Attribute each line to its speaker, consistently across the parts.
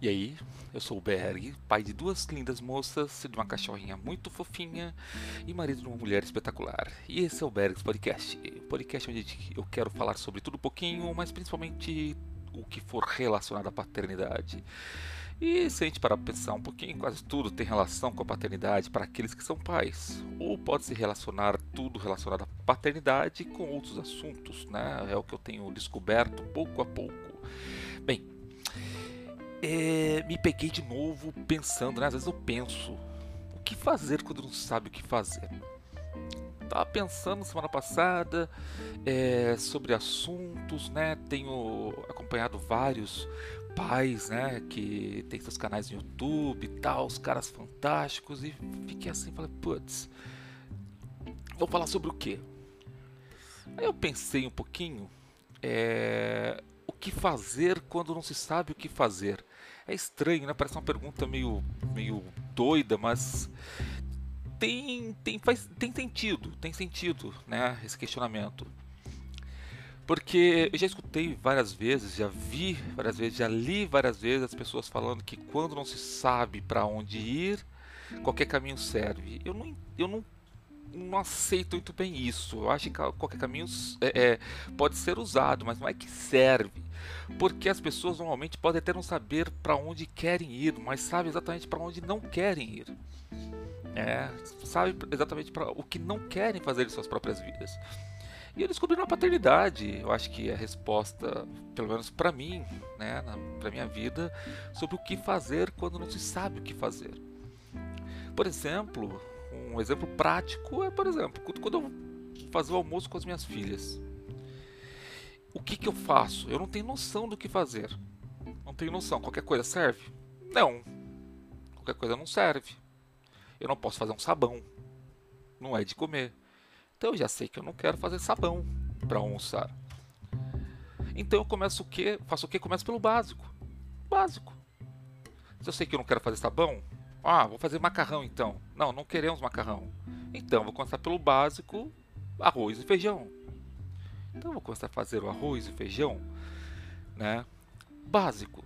Speaker 1: E aí, eu sou o Berg, pai de duas lindas moças, de uma cachorrinha muito fofinha e marido de uma mulher espetacular. E esse é o Bergs Podcast, podcast onde eu quero falar sobre tudo um pouquinho, mas principalmente o que for relacionado à paternidade. E se a gente parar para pensar um pouquinho, quase tudo tem relação com a paternidade para aqueles que são pais. Ou pode se relacionar tudo relacionado à paternidade com outros assuntos, né? É o que eu tenho descoberto pouco a pouco. Me peguei de novo pensando, né? Às vezes eu penso, o que fazer quando não sabe o que fazer? Tava pensando semana passada é, sobre assuntos, né? Tenho acompanhado vários pais, né? Que tem seus canais no YouTube e tal, os caras fantásticos e fiquei assim, falei, putz, vou falar sobre o quê? Aí eu pensei um pouquinho, é, o que fazer quando não se sabe o que fazer? É estranho, né? Parece uma pergunta meio, meio doida, mas tem, tem, faz, tem sentido, tem sentido, né? Esse questionamento. Porque eu já escutei várias vezes, já vi várias vezes, já li várias vezes as pessoas falando que quando não se sabe para onde ir, qualquer caminho serve. Eu não, eu não não aceito muito bem isso. Eu acho que qualquer caminho é, é, pode ser usado, mas não é que serve. Porque as pessoas normalmente podem até não saber para onde querem ir, mas sabem exatamente para onde não querem ir. É, sabem exatamente para o que não querem fazer em suas próprias vidas. E eu descobri na paternidade, eu acho que é a resposta, pelo menos para mim, né, para minha vida, sobre o que fazer quando não se sabe o que fazer. Por exemplo, um exemplo prático é, por exemplo, quando eu fazer o almoço com as minhas filhas. O que, que eu faço? Eu não tenho noção do que fazer. Não tenho noção. Qualquer coisa serve? Não. Qualquer coisa não serve. Eu não posso fazer um sabão. Não é de comer. Então eu já sei que eu não quero fazer sabão para almoçar. Então eu começo o quê? Faço o quê? Começo pelo básico. Básico. Se eu sei que eu não quero fazer sabão, ah, vou fazer macarrão então. Não, não queremos macarrão. Então, vou começar pelo básico, arroz e feijão. Então, vou começar a fazer o arroz e feijão, né? Básico.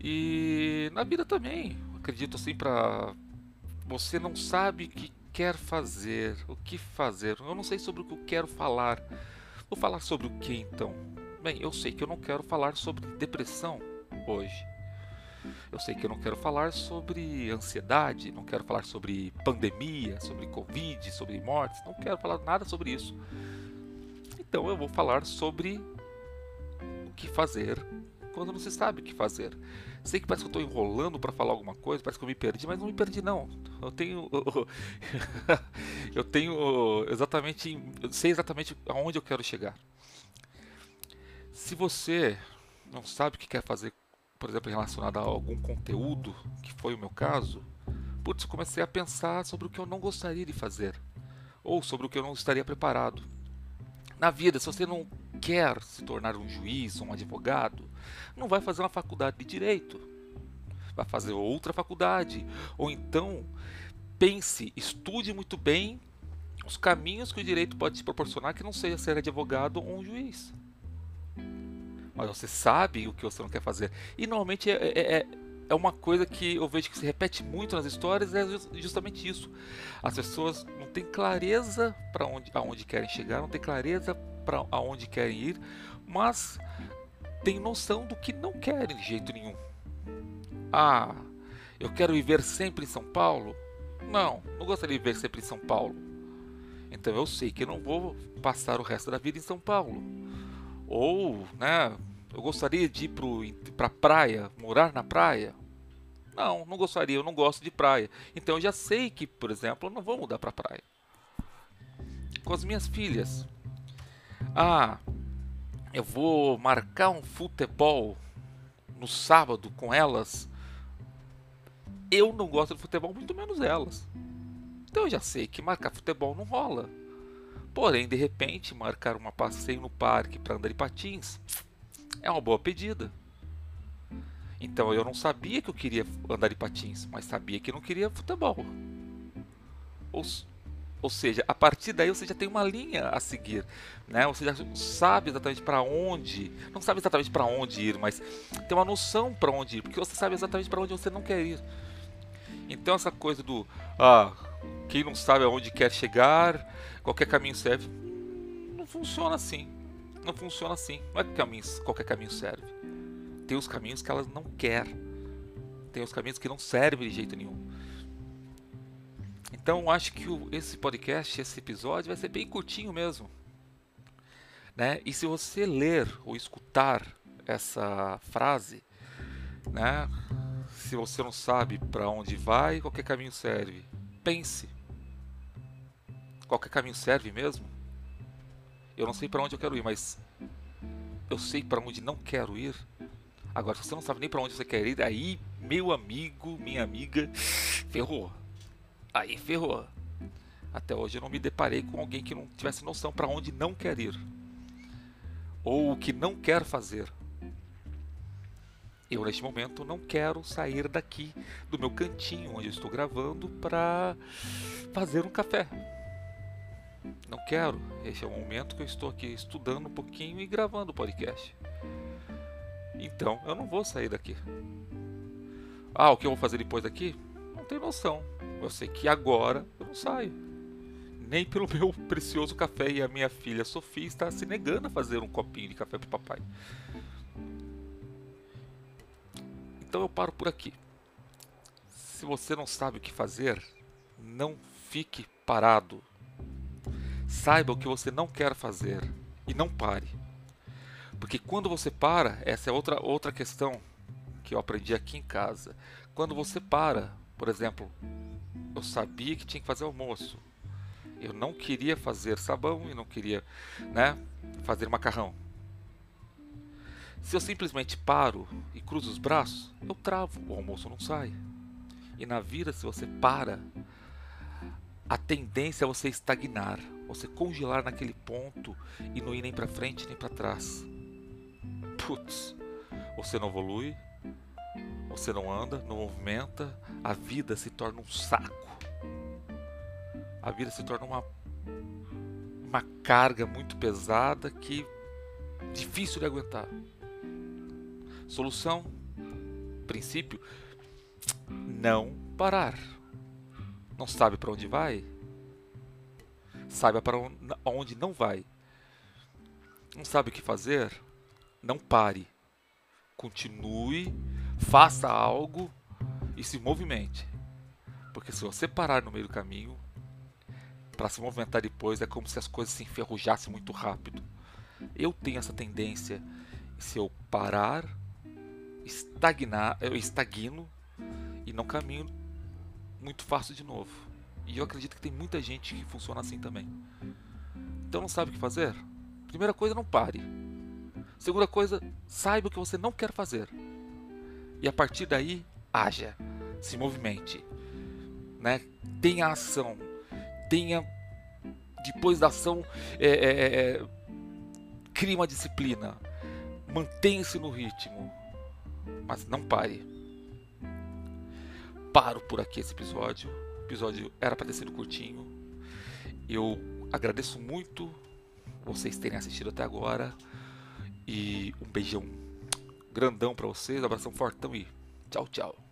Speaker 1: E na vida também, acredito assim para você não sabe o que quer fazer, o que fazer. Eu não sei sobre o que eu quero falar. Vou falar sobre o que então? Bem, eu sei que eu não quero falar sobre depressão hoje. Eu sei que eu não quero falar sobre ansiedade, não quero falar sobre pandemia, sobre Covid, sobre mortes, não quero falar nada sobre isso. Então eu vou falar sobre o que fazer quando não se sabe o que fazer. Sei que parece que eu estou enrolando para falar alguma coisa, parece que eu me perdi, mas não me perdi não. Eu tenho, eu tenho exatamente, eu sei exatamente aonde eu quero chegar. Se você não sabe o que quer fazer por exemplo, relacionada a algum conteúdo, que foi o meu caso, putz, comecei a pensar sobre o que eu não gostaria de fazer, ou sobre o que eu não estaria preparado. Na vida, se você não quer se tornar um juiz ou um advogado, não vai fazer uma faculdade de direito. Vai fazer outra faculdade. Ou então, pense, estude muito bem os caminhos que o direito pode te proporcionar que não seja ser advogado ou um juiz mas você sabe o que você não quer fazer. E normalmente é, é, é, é uma coisa que eu vejo que se repete muito nas histórias, é justamente isso. As pessoas não têm clareza para onde, aonde querem chegar, não têm clareza para aonde querem ir, mas têm noção do que não querem de jeito nenhum. Ah, eu quero viver sempre em São Paulo? Não, não gostaria de viver sempre em São Paulo. Então eu sei que eu não vou passar o resto da vida em São Paulo. Ou, né, eu gostaria de ir para a praia, morar na praia? Não, não gostaria, eu não gosto de praia. Então eu já sei que, por exemplo, eu não vou mudar para praia. Com as minhas filhas. Ah, eu vou marcar um futebol no sábado com elas. Eu não gosto de futebol, muito menos elas. Então eu já sei que marcar futebol não rola. Porém, de repente, marcar uma passeio no parque para andar de patins é uma boa pedida. Então eu não sabia que eu queria andar de patins, mas sabia que não queria futebol. Ou, Ou seja, a partir daí você já tem uma linha a seguir, né? Você já sabe exatamente para onde, não sabe exatamente para onde ir, mas tem uma noção para onde ir, porque você sabe exatamente para onde você não quer ir. Então essa coisa do ah, quem não sabe aonde quer chegar, qualquer caminho serve, não funciona assim. Não funciona assim. Não é que caminho, qualquer caminho serve. Tem os caminhos que elas não quer. Tem os caminhos que não servem de jeito nenhum. Então acho que o, esse podcast, esse episódio vai ser bem curtinho mesmo. Né? E se você ler ou escutar essa frase, né? Se você não sabe para onde vai, qualquer caminho serve. Pense. Qualquer caminho serve mesmo? Eu não sei para onde eu quero ir, mas eu sei para onde não quero ir. Agora, se você não sabe nem para onde você quer ir, aí, meu amigo, minha amiga, ferrou. Aí ferrou. Até hoje eu não me deparei com alguém que não tivesse noção para onde não quer ir. Ou o que não quer fazer. Eu, neste momento, não quero sair daqui do meu cantinho onde eu estou gravando para fazer um café. Não quero. Esse é o momento que eu estou aqui estudando um pouquinho e gravando o podcast. Então, eu não vou sair daqui. Ah, o que eu vou fazer depois daqui? Não tenho noção. Eu sei que agora eu não saio. Nem pelo meu precioso café e a minha filha Sofia está se negando a fazer um copinho de café para papai. Então eu paro por aqui. Se você não sabe o que fazer, não fique parado. Saiba o que você não quer fazer e não pare. Porque quando você para, essa é outra, outra questão que eu aprendi aqui em casa. Quando você para, por exemplo, eu sabia que tinha que fazer almoço. Eu não queria fazer sabão e não queria né, fazer macarrão. Se eu simplesmente paro e cruzo os braços, eu travo, o almoço não sai. E na vida, se você para, a tendência é você estagnar, você congelar naquele ponto e não ir nem para frente nem para trás. Putz, você não evolui, você não anda, não movimenta, a vida se torna um saco. A vida se torna uma uma carga muito pesada que difícil de aguentar. Solução, princípio, não parar. Não sabe para onde vai? Saiba para onde não vai. Não sabe o que fazer? Não pare. Continue, faça algo e se movimente. Porque se você parar no meio do caminho, para se movimentar depois é como se as coisas se enferrujassem muito rápido. Eu tenho essa tendência. Se eu parar, estagnar, eu estagno e não caminho muito fácil de novo. E eu acredito que tem muita gente que funciona assim também. Então não sabe o que fazer? Primeira coisa, não pare. Segunda coisa, saiba o que você não quer fazer. E a partir daí, haja, se movimente, né? Tenha ação, tenha depois da ação, é, é, é, é crie uma disciplina, mantenha-se no ritmo, mas não pare. Paro por aqui esse episódio. O episódio era para ter sido curtinho. Eu agradeço muito vocês terem assistido até agora. E um beijão grandão para vocês, um abração fortão e tchau, tchau.